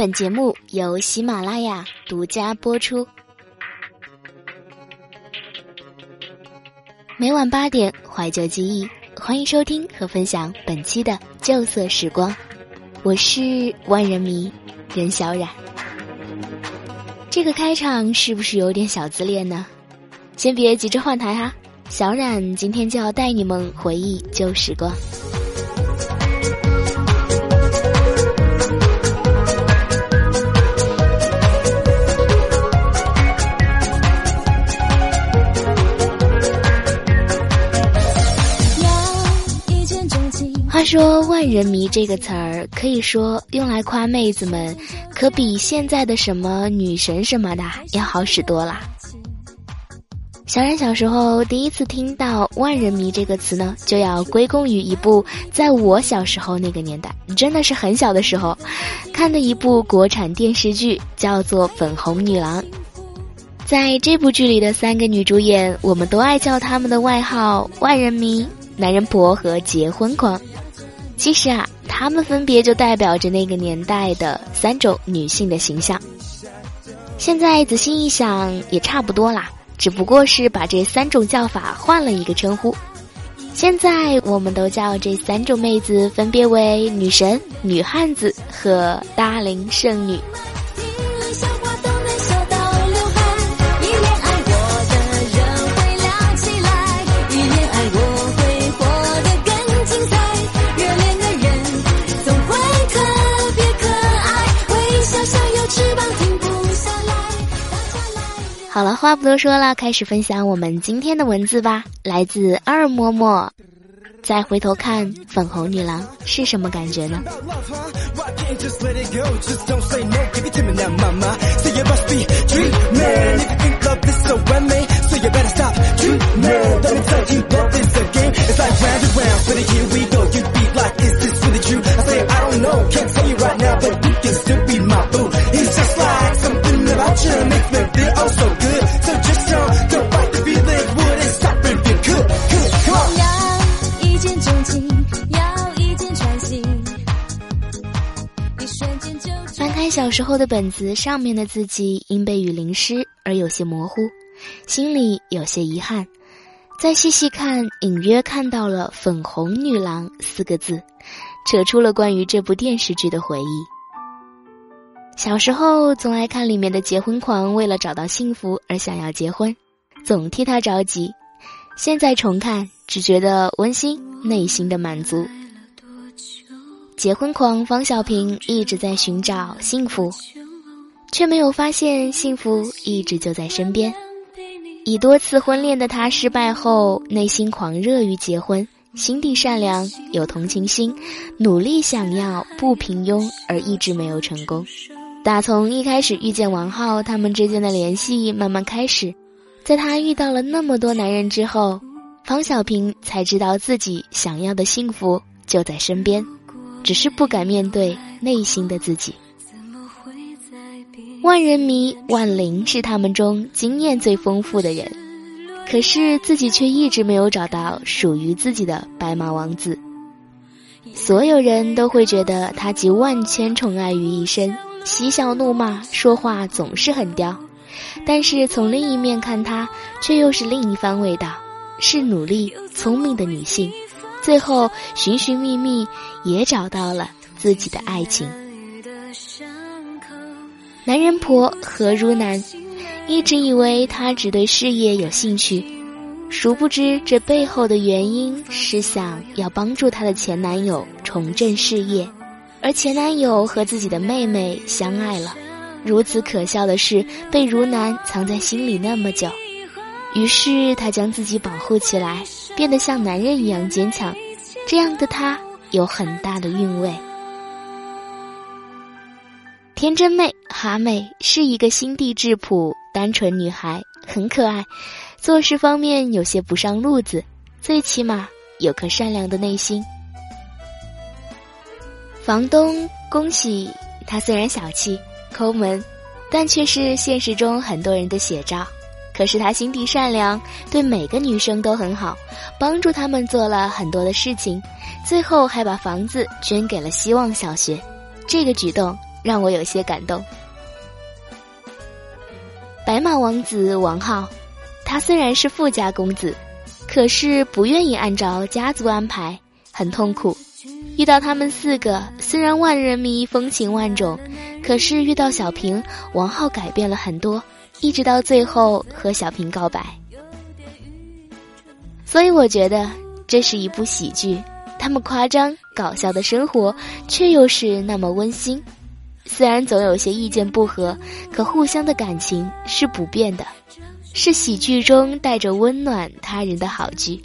本节目由喜马拉雅独家播出。每晚八点，怀旧记忆，欢迎收听和分享本期的旧色时光。我是万人迷任小冉。这个开场是不是有点小自恋呢？先别急着换台哈，小冉今天就要带你们回忆旧时光。他说“万人迷”这个词儿，可以说用来夸妹子们，可比现在的什么女神什么的要好使多了。小冉小时候第一次听到“万人迷”这个词呢，就要归功于一部在我小时候那个年代，真的是很小的时候，看的一部国产电视剧，叫做《粉红女郎》。在这部剧里的三个女主演，我们都爱叫她们的外号“万人迷”、“男人婆”和“结婚狂”。其实啊，她们分别就代表着那个年代的三种女性的形象。现在仔细一想，也差不多啦，只不过是把这三种叫法换了一个称呼。现在我们都叫这三种妹子分别为女神、女汉子和大龄剩女。好了，话不多说了，开始分享我们今天的文字吧。来自二嬷嬷，再回头看粉红女郎是什么感觉呢？小时候的本子上面的字迹因被雨淋湿而有些模糊，心里有些遗憾。再细细看，隐约看到了“粉红女郎”四个字，扯出了关于这部电视剧的回忆。小时候总爱看里面的结婚狂为了找到幸福而想要结婚，总替他着急。现在重看，只觉得温馨，内心的满足。结婚狂方小平一直在寻找幸福，却没有发现幸福一直就在身边。已多次婚恋的他失败后，内心狂热于结婚，心地善良，有同情心，努力想要不平庸，而一直没有成功。打从一开始遇见王浩，他们之间的联系慢慢开始，在他遇到了那么多男人之后，方小平才知道自己想要的幸福就在身边。只是不敢面对内心的自己。万人迷万灵是他们中经验最丰富的人，可是自己却一直没有找到属于自己的白马王子。所有人都会觉得他集万千宠爱于一身，嬉笑怒骂，说话总是很刁。但是从另一面看他，却又是另一番味道，是努力聪明的女性。最后寻寻觅觅，也找到了自己的爱情。男人婆何如南，一直以为他只对事业有兴趣，殊不知这背后的原因是想要帮助她的前男友重振事业，而前男友和自己的妹妹相爱了。如此可笑的事被如南藏在心里那么久，于是他将自己保护起来。变得像男人一样坚强，这样的她有很大的韵味。天真妹哈妹是一个心地质朴、单纯女孩，很可爱，做事方面有些不上路子，最起码有颗善良的内心。房东恭喜他，虽然小气、抠门，但却是现实中很多人的写照。可是他心地善良，对每个女生都很好，帮助他们做了很多的事情，最后还把房子捐给了希望小学。这个举动让我有些感动。白马王子王浩，他虽然是富家公子，可是不愿意按照家族安排，很痛苦。遇到他们四个，虽然万人迷风情万种，可是遇到小平，王浩改变了很多，一直到最后和小平告白。所以我觉得这是一部喜剧，他们夸张搞笑的生活，却又是那么温馨。虽然总有些意见不合，可互相的感情是不变的，是喜剧中带着温暖他人的好剧。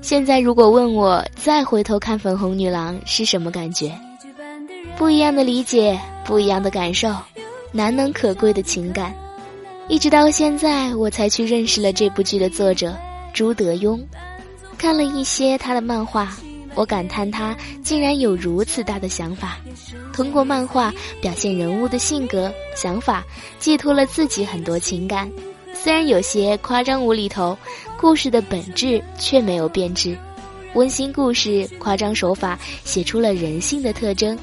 现在如果问我再回头看《粉红女郎》是什么感觉？不一样的理解，不一样的感受，难能可贵的情感。一直到现在，我才去认识了这部剧的作者朱德庸，看了一些他的漫画。我感叹他竟然有如此大的想法，通过漫画表现人物的性格、想法，寄托了自己很多情感。虽然有些夸张无厘头，故事的本质却没有变质。温馨故事，夸张手法写出了人性的特征。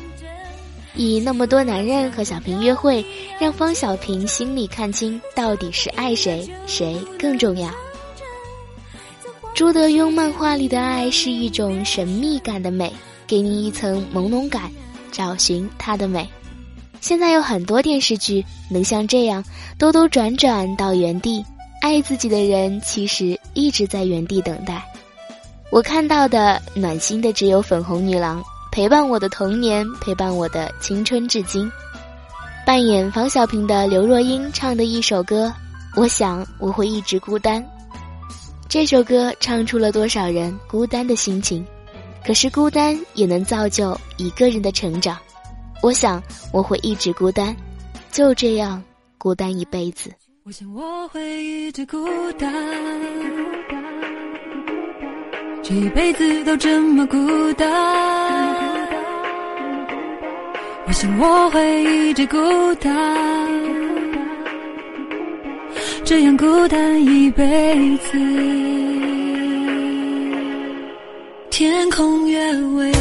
以那么多男人和小平约会，让方小平心里看清到底是爱谁，谁更重要。朱德庸漫画里的爱是一种神秘感的美，给你一层朦胧感，找寻它的美。现在有很多电视剧能像这样兜兜转转到原地，爱自己的人其实一直在原地等待。我看到的暖心的只有粉红女郎，陪伴我的童年，陪伴我的青春至今。扮演方小平的刘若英唱的一首歌，我想我会一直孤单。这首歌唱出了多少人孤单的心情，可是孤单也能造就一个人的成长。我想我会一直孤单，就这样孤单一辈子。我想我会一直孤单，这一辈子都这么孤单。我想我会一直孤单。这样孤单一辈子，天空越蔚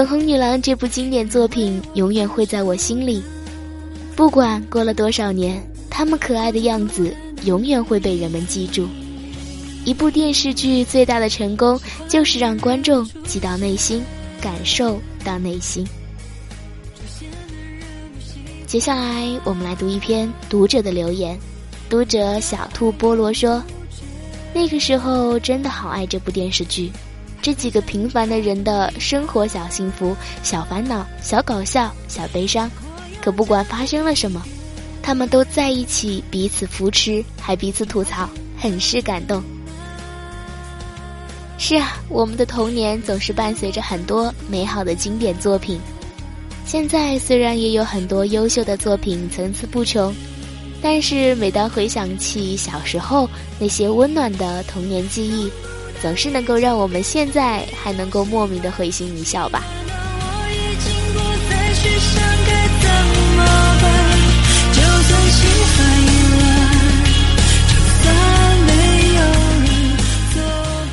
粉红女郎这部经典作品永远会在我心里，不管过了多少年，她们可爱的样子永远会被人们记住。一部电视剧最大的成功就是让观众记到内心，感受到内心。接下来我们来读一篇读者的留言，读者小兔菠萝说：“那个时候真的好爱这部电视剧。”这几个平凡的人的生活小幸福、小烦恼、小搞笑、小悲伤，可不管发生了什么，他们都在一起，彼此扶持，还彼此吐槽，很是感动。是啊，我们的童年总是伴随着很多美好的经典作品。现在虽然也有很多优秀的作品层次不穷，但是每当回想起小时候那些温暖的童年记忆。总是能够让我们现在还能够莫名的会心一笑吧。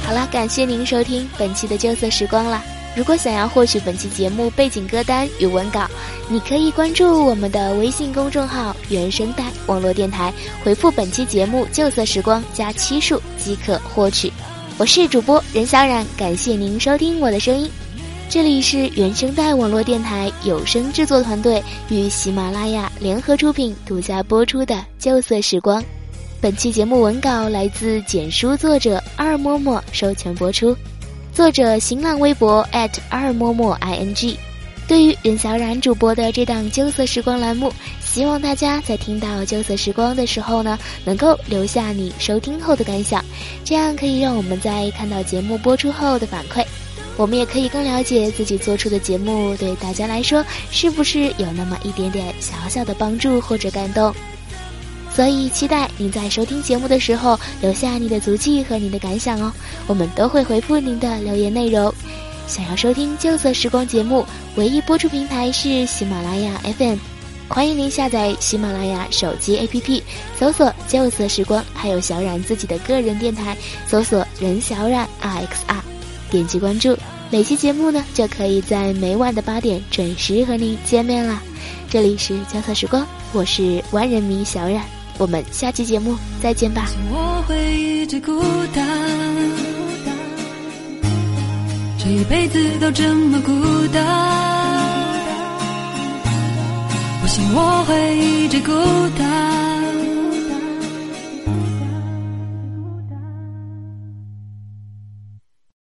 好了，感谢您收听本期的旧色时光了。如果想要获取本期节目背景歌单与文稿，你可以关注我们的微信公众号“原声带网络电台”，回复本期节目“旧色时光”加七数即可获取。我是主播任小冉，感谢您收听我的声音。这里是原声带网络电台有声制作团队与喜马拉雅联合出品、独家播出的《旧色时光》。本期节目文稿来自简书作者二嬷嬷授权播出，作者新浪微博二嬷嬷 ing。对于任小冉主播的这档《旧色时光》栏目。希望大家在听到旧色时光的时候呢，能够留下你收听后的感想，这样可以让我们在看到节目播出后的反馈，我们也可以更了解自己做出的节目对大家来说是不是有那么一点点小小的帮助或者感动。所以期待您在收听节目的时候留下你的足迹和你的感想哦，我们都会回复您的留言内容。想要收听旧色时光节目，唯一播出平台是喜马拉雅 FM，欢迎您下载喜马拉雅手机 APP，搜索“旧色时光”，还有小冉自己的个人电台，搜索“任小冉 RXR”，点击关注。每期节目呢，就可以在每晚的八点准时和您见面啦。这里是交错时光，我是万人迷小冉，我们下期节目再见吧。我会一直孤单，这一辈子都这么孤单。我想我会一直孤单。